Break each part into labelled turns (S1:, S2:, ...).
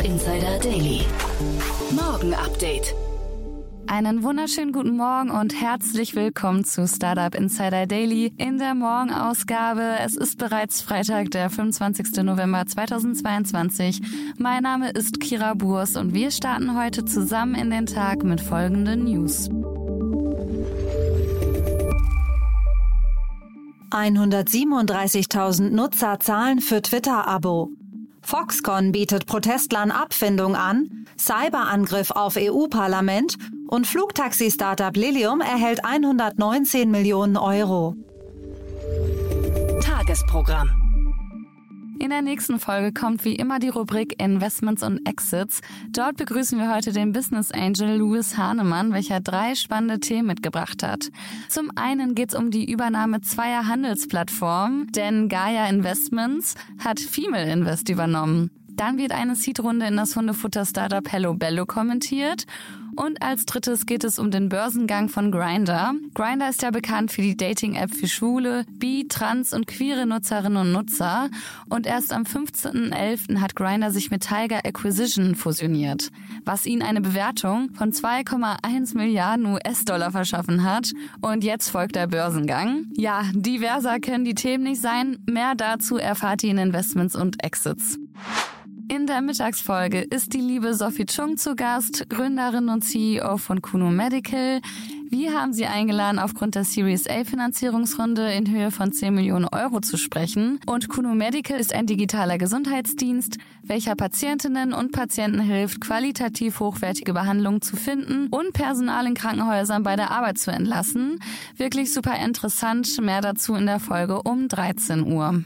S1: Startup Insider Daily. Morgen Update.
S2: Einen wunderschönen guten Morgen und herzlich willkommen zu Startup Insider Daily in der Morgenausgabe. Es ist bereits Freitag, der 25. November 2022. Mein Name ist Kira Burs und wir starten heute zusammen in den Tag mit folgenden News.
S3: 137.000 Nutzer zahlen für Twitter-Abo. Foxconn bietet Protestlern Abfindung an, Cyberangriff auf EU-Parlament und Flugtaxi-Startup Lilium erhält 119 Millionen Euro.
S1: Tagesprogramm.
S2: In der nächsten Folge kommt wie immer die Rubrik Investments und Exits. Dort begrüßen wir heute den Business Angel Louis Hahnemann, welcher drei spannende Themen mitgebracht hat. Zum einen geht es um die Übernahme zweier Handelsplattformen, denn Gaia Investments hat Female Invest übernommen. Dann wird eine Seed-Runde in das Hundefutter-Startup Hello Bello kommentiert. Und als drittes geht es um den Börsengang von Grinder. Grinder ist ja bekannt für die Dating-App für schwule, bi, trans und queere Nutzerinnen und Nutzer. Und erst am 15.11. hat Grinder sich mit Tiger Acquisition fusioniert, was ihnen eine Bewertung von 2,1 Milliarden US-Dollar verschaffen hat. Und jetzt folgt der Börsengang. Ja, diverser können die Themen nicht sein. Mehr dazu erfahrt ihr in Investments und Exits. In der Mittagsfolge ist die liebe Sophie Chung zu Gast, Gründerin und CEO von Kuno Medical. Wir haben sie eingeladen, aufgrund der Series A Finanzierungsrunde in Höhe von 10 Millionen Euro zu sprechen. Und Kuno Medical ist ein digitaler Gesundheitsdienst, welcher Patientinnen und Patienten hilft, qualitativ hochwertige Behandlungen zu finden und Personal in Krankenhäusern bei der Arbeit zu entlassen. Wirklich super interessant. Mehr dazu in der Folge um 13 Uhr.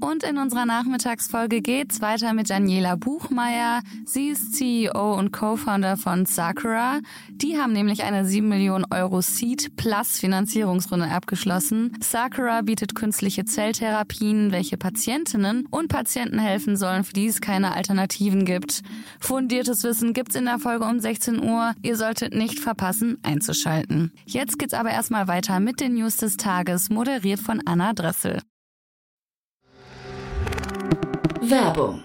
S2: Und in unserer Nachmittagsfolge geht's weiter mit Daniela Buchmeier. Sie ist CEO und Co-Founder von Sakura. Die haben nämlich eine 7 Millionen Euro Seed Plus Finanzierungsrunde abgeschlossen. Sakura bietet künstliche Zelltherapien, welche Patientinnen und Patienten helfen sollen, für die es keine Alternativen gibt. Fundiertes Wissen gibt's in der Folge um 16 Uhr. Ihr solltet nicht verpassen, einzuschalten. Jetzt geht's aber erstmal weiter mit den News des Tages, moderiert von Anna Dressel.
S1: Werbung.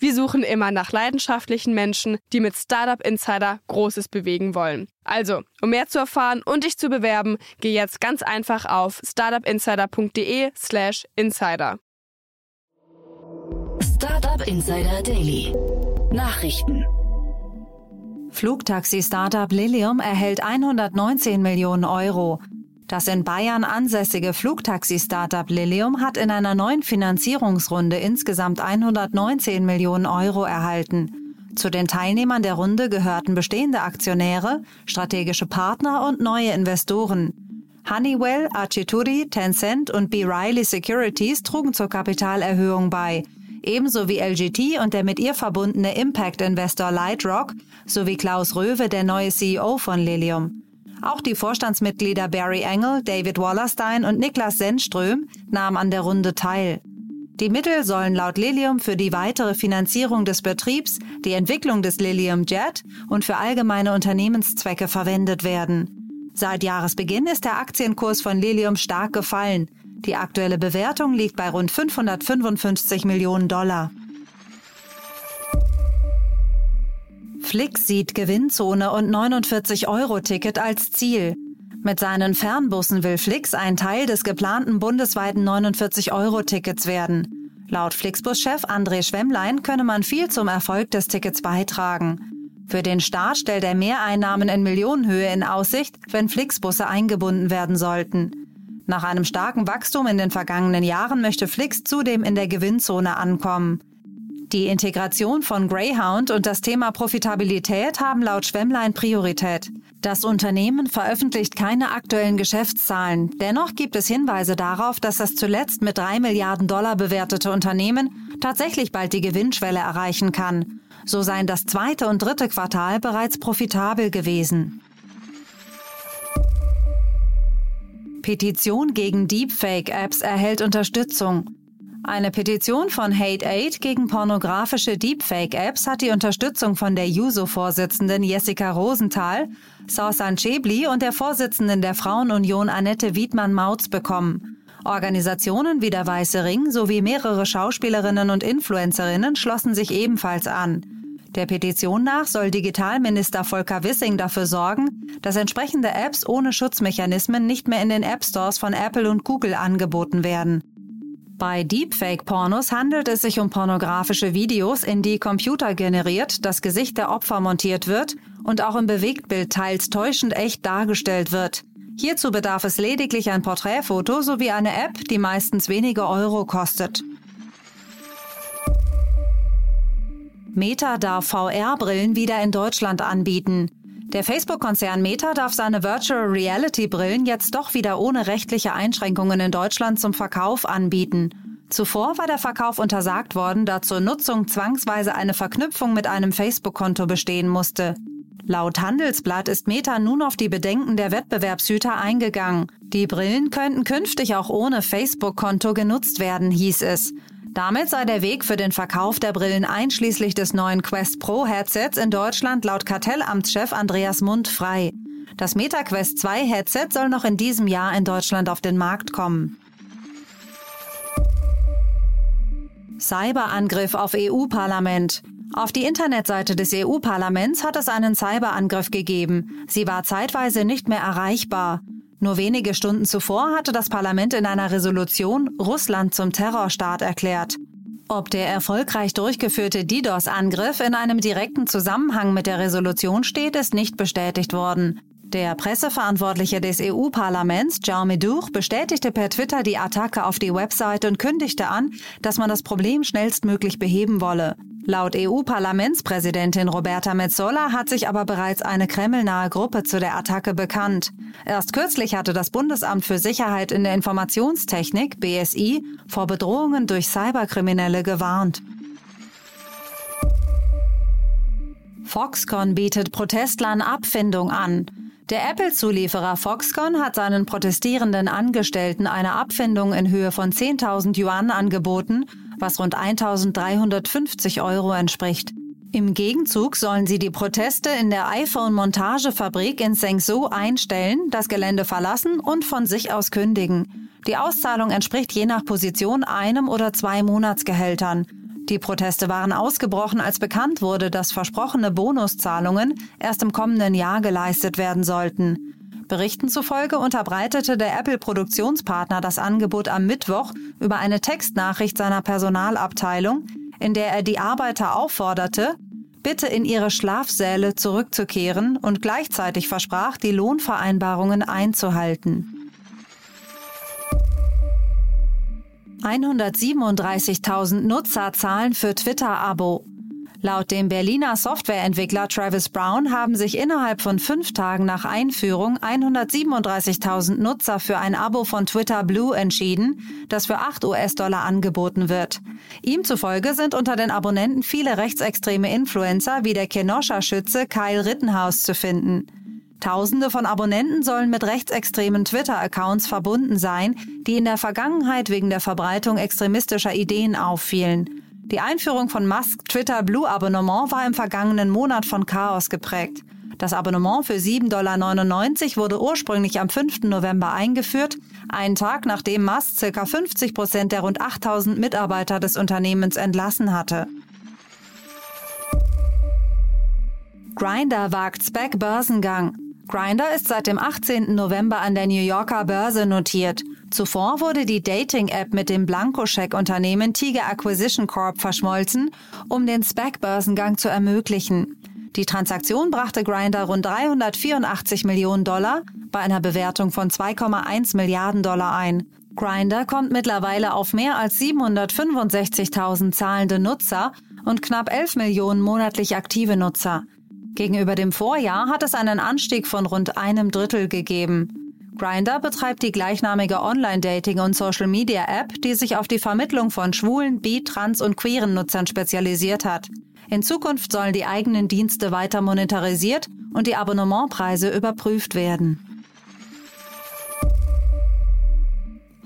S4: Wir suchen immer nach leidenschaftlichen Menschen, die mit Startup Insider Großes bewegen wollen. Also, um mehr zu erfahren und dich zu bewerben, geh jetzt ganz einfach auf startupinsider.de/slash insider.
S1: Startup Insider Daily. Nachrichten.
S3: Flugtaxi-Startup Lilium erhält 119 Millionen Euro. Das in Bayern ansässige Flugtaxi-Startup Lilium hat in einer neuen Finanzierungsrunde insgesamt 119 Millionen Euro erhalten. Zu den Teilnehmern der Runde gehörten bestehende Aktionäre, strategische Partner und neue Investoren. Honeywell, Archituri, Tencent und B. Riley Securities trugen zur Kapitalerhöhung bei, ebenso wie LGT und der mit ihr verbundene Impact-Investor Lightrock sowie Klaus Röwe, der neue CEO von Lilium. Auch die Vorstandsmitglieder Barry Engel, David Wallerstein und Niklas Sennström nahmen an der Runde teil. Die Mittel sollen laut Lilium für die weitere Finanzierung des Betriebs, die Entwicklung des Lilium Jet und für allgemeine Unternehmenszwecke verwendet werden. Seit Jahresbeginn ist der Aktienkurs von Lilium stark gefallen. Die aktuelle Bewertung liegt bei rund 555 Millionen Dollar. Flix sieht Gewinnzone und 49-Euro-Ticket als Ziel. Mit seinen Fernbussen will Flix ein Teil des geplanten bundesweiten 49-Euro-Tickets werden. Laut Flixbus-Chef André Schwemmlein könne man viel zum Erfolg des Tickets beitragen. Für den Staat stellt er Mehreinnahmen in Millionenhöhe in Aussicht, wenn Flixbusse eingebunden werden sollten. Nach einem starken Wachstum in den vergangenen Jahren möchte Flix zudem in der Gewinnzone ankommen. Die Integration von Greyhound und das Thema Profitabilität haben laut Schwemmlein Priorität. Das Unternehmen veröffentlicht keine aktuellen Geschäftszahlen. Dennoch gibt es Hinweise darauf, dass das zuletzt mit drei Milliarden Dollar bewertete Unternehmen tatsächlich bald die Gewinnschwelle erreichen kann. So seien das zweite und dritte Quartal bereits profitabel gewesen. Petition gegen Deepfake-Apps erhält Unterstützung. Eine Petition von Hate Aid gegen pornografische Deepfake-Apps hat die Unterstützung von der JUSO-Vorsitzenden Jessica Rosenthal, Sausan Chebli und der Vorsitzenden der Frauenunion Annette Wiedmann-Mautz bekommen. Organisationen wie der Weiße Ring sowie mehrere Schauspielerinnen und Influencerinnen schlossen sich ebenfalls an. Der Petition nach soll Digitalminister Volker Wissing dafür sorgen, dass entsprechende Apps ohne Schutzmechanismen nicht mehr in den App Stores von Apple und Google angeboten werden. Bei Deepfake-Pornos handelt es sich um pornografische Videos, in die Computer generiert das Gesicht der Opfer montiert wird und auch im Bewegtbild teils täuschend echt dargestellt wird. Hierzu bedarf es lediglich ein Porträtfoto sowie eine App, die meistens wenige Euro kostet. Meta darf VR-Brillen wieder in Deutschland anbieten. Der Facebook-Konzern Meta darf seine Virtual Reality-Brillen jetzt doch wieder ohne rechtliche Einschränkungen in Deutschland zum Verkauf anbieten. Zuvor war der Verkauf untersagt worden, da zur Nutzung zwangsweise eine Verknüpfung mit einem Facebook-Konto bestehen musste. Laut Handelsblatt ist Meta nun auf die Bedenken der Wettbewerbshüter eingegangen. Die Brillen könnten künftig auch ohne Facebook-Konto genutzt werden, hieß es. Damit sei der Weg für den Verkauf der Brillen einschließlich des neuen Quest Pro Headsets in Deutschland laut Kartellamtschef Andreas Mund frei. Das MetaQuest 2 Headset soll noch in diesem Jahr in Deutschland auf den Markt kommen. Cyberangriff auf EU-Parlament. Auf die Internetseite des EU-Parlaments hat es einen Cyberangriff gegeben. Sie war zeitweise nicht mehr erreichbar. Nur wenige Stunden zuvor hatte das Parlament in einer Resolution Russland zum Terrorstaat erklärt. Ob der erfolgreich durchgeführte DDoS-Angriff in einem direkten Zusammenhang mit der Resolution steht, ist nicht bestätigt worden. Der Presseverantwortliche des EU-Parlaments, Jaume Duch, bestätigte per Twitter die Attacke auf die Website und kündigte an, dass man das Problem schnellstmöglich beheben wolle. Laut EU-Parlamentspräsidentin Roberta Metsola hat sich aber bereits eine kremlnahe Gruppe zu der Attacke bekannt. Erst kürzlich hatte das Bundesamt für Sicherheit in der Informationstechnik BSI vor Bedrohungen durch Cyberkriminelle gewarnt. Foxconn bietet Protestlern Abfindung an. Der Apple-Zulieferer Foxconn hat seinen protestierenden Angestellten eine Abfindung in Höhe von 10.000 Yuan angeboten, was rund 1.350 Euro entspricht. Im Gegenzug sollen sie die Proteste in der iPhone-Montagefabrik in Zhengzhou einstellen, das Gelände verlassen und von sich aus kündigen. Die Auszahlung entspricht je nach Position einem oder zwei Monatsgehältern. Die Proteste waren ausgebrochen, als bekannt wurde, dass versprochene Bonuszahlungen erst im kommenden Jahr geleistet werden sollten. Berichten zufolge unterbreitete der Apple-Produktionspartner das Angebot am Mittwoch über eine Textnachricht seiner Personalabteilung, in der er die Arbeiter aufforderte, bitte in ihre Schlafsäle zurückzukehren und gleichzeitig versprach, die Lohnvereinbarungen einzuhalten. 137.000 Nutzer zahlen für Twitter-Abo. Laut dem Berliner Softwareentwickler Travis Brown haben sich innerhalb von fünf Tagen nach Einführung 137.000 Nutzer für ein Abo von Twitter Blue entschieden, das für 8 US-Dollar angeboten wird. Ihm zufolge sind unter den Abonnenten viele rechtsextreme Influencer wie der Kenosha-Schütze Kyle Rittenhouse zu finden. Tausende von Abonnenten sollen mit rechtsextremen Twitter-Accounts verbunden sein, die in der Vergangenheit wegen der Verbreitung extremistischer Ideen auffielen. Die Einführung von Musk Twitter Blue Abonnement war im vergangenen Monat von Chaos geprägt. Das Abonnement für 7,99 Dollar wurde ursprünglich am 5. November eingeführt, einen Tag nachdem Musk ca. 50 Prozent der rund 8000 Mitarbeiter des Unternehmens entlassen hatte. Grinder wagt Spec-Börsengang. Grinder ist seit dem 18. November an der New Yorker Börse notiert. Zuvor wurde die Dating-App mit dem Blankoscheck-Unternehmen Tiger Acquisition Corp verschmolzen, um den SPAC-Börsengang zu ermöglichen. Die Transaktion brachte Grinder rund 384 Millionen Dollar bei einer Bewertung von 2,1 Milliarden Dollar ein. Grinder kommt mittlerweile auf mehr als 765.000 zahlende Nutzer und knapp 11 Millionen monatlich aktive Nutzer. Gegenüber dem Vorjahr hat es einen Anstieg von rund einem Drittel gegeben. Grinder betreibt die gleichnamige Online-Dating- und Social-Media-App, die sich auf die Vermittlung von schwulen, bi-, trans- und queeren Nutzern spezialisiert hat. In Zukunft sollen die eigenen Dienste weiter monetarisiert und die Abonnementpreise überprüft werden.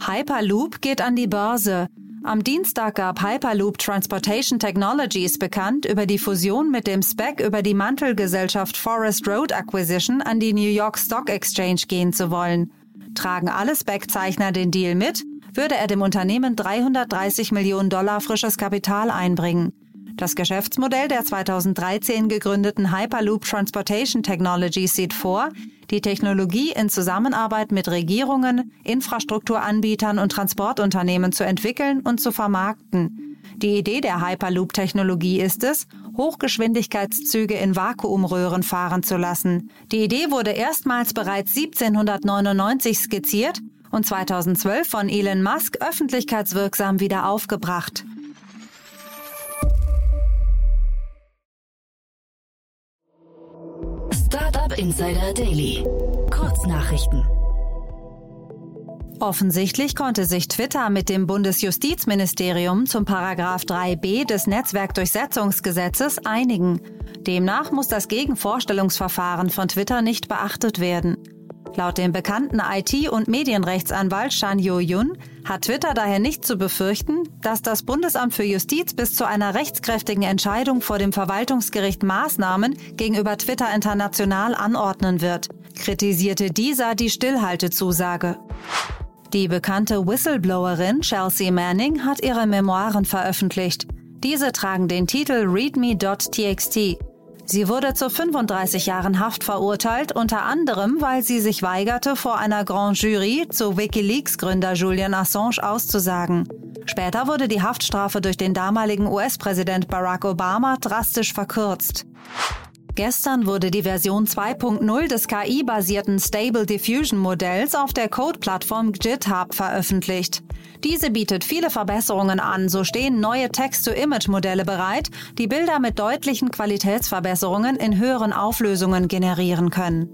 S3: Hyperloop geht an die Börse. Am Dienstag gab Hyperloop Transportation Technologies bekannt, über die Fusion mit dem SPEC über die Mantelgesellschaft Forest Road Acquisition an die New York Stock Exchange gehen zu wollen. Tragen alle SPEC-Zeichner den Deal mit, würde er dem Unternehmen 330 Millionen Dollar frisches Kapital einbringen. Das Geschäftsmodell der 2013 gegründeten Hyperloop Transportation Technologies sieht vor, die Technologie in Zusammenarbeit mit Regierungen, Infrastrukturanbietern und Transportunternehmen zu entwickeln und zu vermarkten. Die Idee der Hyperloop-Technologie ist es, Hochgeschwindigkeitszüge in Vakuumröhren fahren zu lassen. Die Idee wurde erstmals bereits 1799 skizziert und 2012 von Elon Musk öffentlichkeitswirksam wieder aufgebracht.
S1: Insider Daily. Kurznachrichten.
S3: Offensichtlich konnte sich Twitter mit dem Bundesjustizministerium zum Paragraph 3b des Netzwerkdurchsetzungsgesetzes einigen. Demnach muss das Gegenvorstellungsverfahren von Twitter nicht beachtet werden. Laut dem bekannten IT- und Medienrechtsanwalt Shan Yo-Yun hat Twitter daher nicht zu befürchten, dass das Bundesamt für Justiz bis zu einer rechtskräftigen Entscheidung vor dem Verwaltungsgericht Maßnahmen gegenüber Twitter international anordnen wird, kritisierte dieser die Stillhaltezusage. Die bekannte Whistleblowerin Chelsea Manning hat ihre Memoiren veröffentlicht. Diese tragen den Titel readme.txt. Sie wurde zu 35 Jahren Haft verurteilt, unter anderem, weil sie sich weigerte, vor einer Grand Jury zu Wikileaks-Gründer Julian Assange auszusagen. Später wurde die Haftstrafe durch den damaligen US-Präsident Barack Obama drastisch verkürzt. Gestern wurde die Version 2.0 des KI-basierten Stable Diffusion Modells auf der Code-Plattform GitHub veröffentlicht. Diese bietet viele Verbesserungen an, so stehen neue Text-to-Image-Modelle bereit, die Bilder mit deutlichen Qualitätsverbesserungen in höheren Auflösungen generieren können.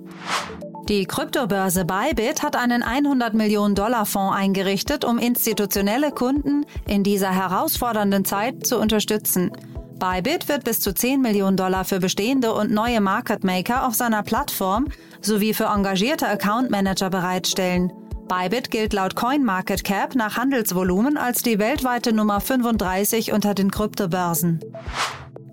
S3: Die Kryptobörse Bybit hat einen 100 Millionen Dollar Fonds eingerichtet, um institutionelle Kunden in dieser herausfordernden Zeit zu unterstützen. Bybit wird bis zu 10 Millionen Dollar für bestehende und neue Market Maker auf seiner Plattform sowie für engagierte Account Manager bereitstellen. Bybit gilt laut CoinMarketCap nach Handelsvolumen als die weltweite Nummer 35 unter den Kryptobörsen.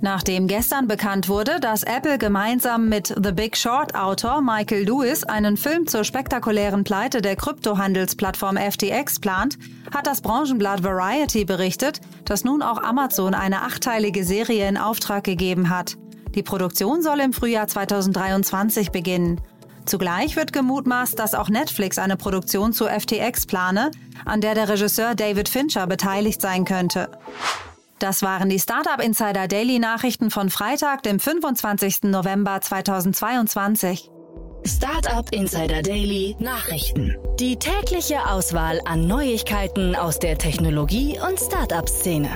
S3: Nachdem gestern bekannt wurde, dass Apple gemeinsam mit The Big Short Autor Michael Lewis einen Film zur spektakulären Pleite der Kryptohandelsplattform FTX plant, hat das Branchenblatt Variety berichtet, dass nun auch Amazon eine achteilige Serie in Auftrag gegeben hat. Die Produktion soll im Frühjahr 2023 beginnen. Zugleich wird gemutmaßt, dass auch Netflix eine Produktion zu FTX plane, an der der Regisseur David Fincher beteiligt sein könnte. Das waren die Startup Insider Daily Nachrichten von Freitag, dem 25. November 2022.
S1: Startup Insider Daily Nachrichten. Die tägliche Auswahl an Neuigkeiten aus der Technologie- und Startup-Szene.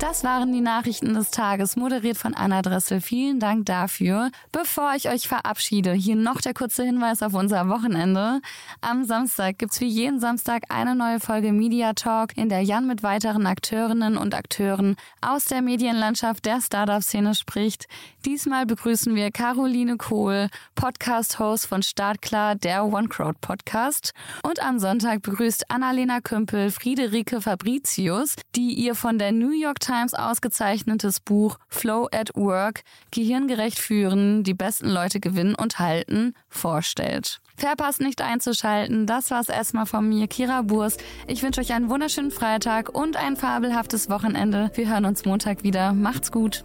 S2: Das waren die Nachrichten des Tages, moderiert von Anna Dressel. Vielen Dank dafür. Bevor ich euch verabschiede, hier noch der kurze Hinweis auf unser Wochenende. Am Samstag gibt's wie jeden Samstag eine neue Folge Media Talk, in der Jan mit weiteren Akteurinnen und Akteuren aus der Medienlandschaft der Startup-Szene spricht. Diesmal begrüßen wir Caroline Kohl, Podcast-Host von Startklar, der OneCrowd Podcast. Und am Sonntag begrüßt Annalena Kümpel Friederike Fabricius, die ihr von der New York Times Times ausgezeichnetes Buch Flow at Work Gehirngerecht führen, die besten Leute gewinnen und halten vorstellt. Verpasst nicht einzuschalten. Das war's erstmal von mir, Kira Burs. Ich wünsche euch einen wunderschönen Freitag und ein fabelhaftes Wochenende. Wir hören uns Montag wieder. Macht's gut.